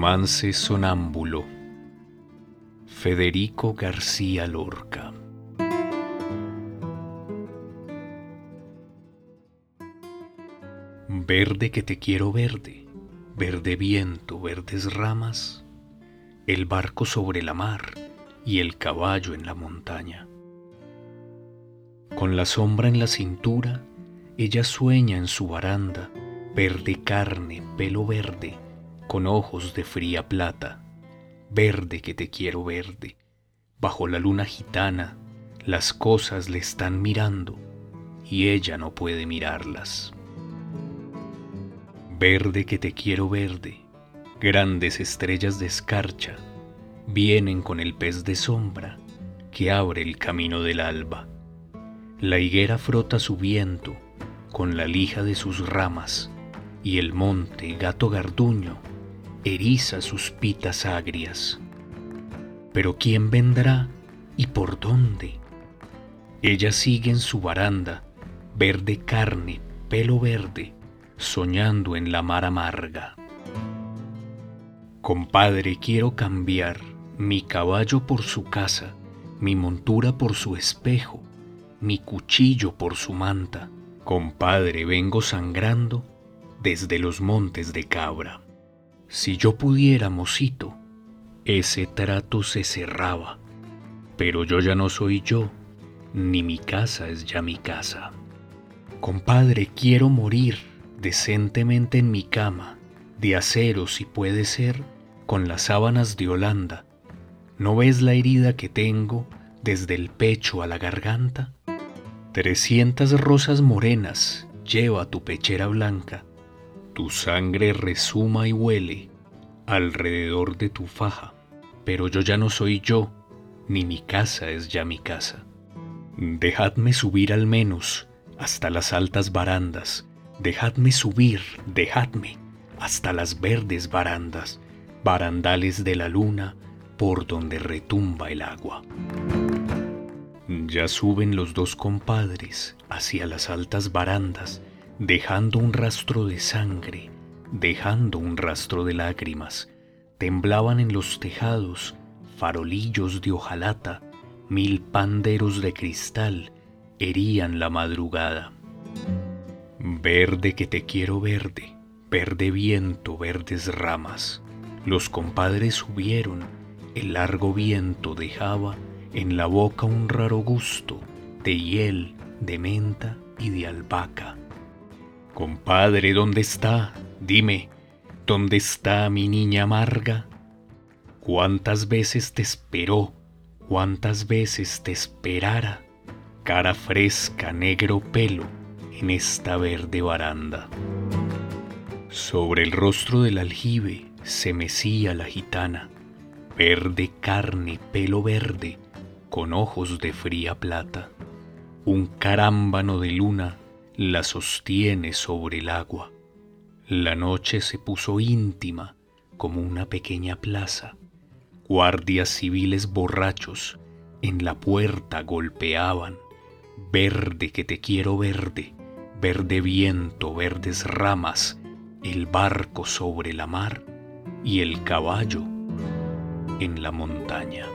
Romance sonámbulo Federico García Lorca Verde que te quiero verde, verde viento, verdes ramas, el barco sobre la mar y el caballo en la montaña. Con la sombra en la cintura, ella sueña en su baranda, verde carne, pelo verde, con ojos de fría plata, verde que te quiero verde. Bajo la luna gitana, las cosas le están mirando y ella no puede mirarlas. Verde que te quiero verde, grandes estrellas de escarcha vienen con el pez de sombra que abre el camino del alba. La higuera frota su viento con la lija de sus ramas y el monte gato garduño eriza sus pitas agrias. Pero ¿quién vendrá y por dónde? Ella sigue en su baranda, verde carne, pelo verde, soñando en la mar amarga. Compadre, quiero cambiar mi caballo por su casa, mi montura por su espejo, mi cuchillo por su manta. Compadre, vengo sangrando desde los montes de cabra. Si yo pudiera, mocito, ese trato se cerraba, pero yo ya no soy yo, ni mi casa es ya mi casa. Compadre, quiero morir decentemente en mi cama, de acero si puede ser, con las sábanas de Holanda. ¿No ves la herida que tengo desde el pecho a la garganta? Trescientas rosas morenas lleva tu pechera blanca tu sangre resuma y huele alrededor de tu faja, pero yo ya no soy yo, ni mi casa es ya mi casa. Dejadme subir al menos hasta las altas barandas, dejadme subir, dejadme hasta las verdes barandas, barandales de la luna por donde retumba el agua. Ya suben los dos compadres hacia las altas barandas, dejando un rastro de sangre, dejando un rastro de lágrimas. Temblaban en los tejados farolillos de hojalata, mil panderos de cristal herían la madrugada. Verde que te quiero verde, verde viento, verdes ramas. Los compadres subieron, el largo viento dejaba en la boca un raro gusto de hiel, de menta y de albahaca. Compadre, ¿dónde está? Dime, ¿dónde está mi niña amarga? ¿Cuántas veces te esperó? ¿Cuántas veces te esperara? Cara fresca, negro pelo, en esta verde baranda. Sobre el rostro del aljibe se mecía la gitana, verde carne, pelo verde, con ojos de fría plata. Un carámbano de luna la sostiene sobre el agua. La noche se puso íntima como una pequeña plaza. Guardias civiles borrachos en la puerta golpeaban. Verde que te quiero verde, verde viento, verdes ramas, el barco sobre la mar y el caballo en la montaña.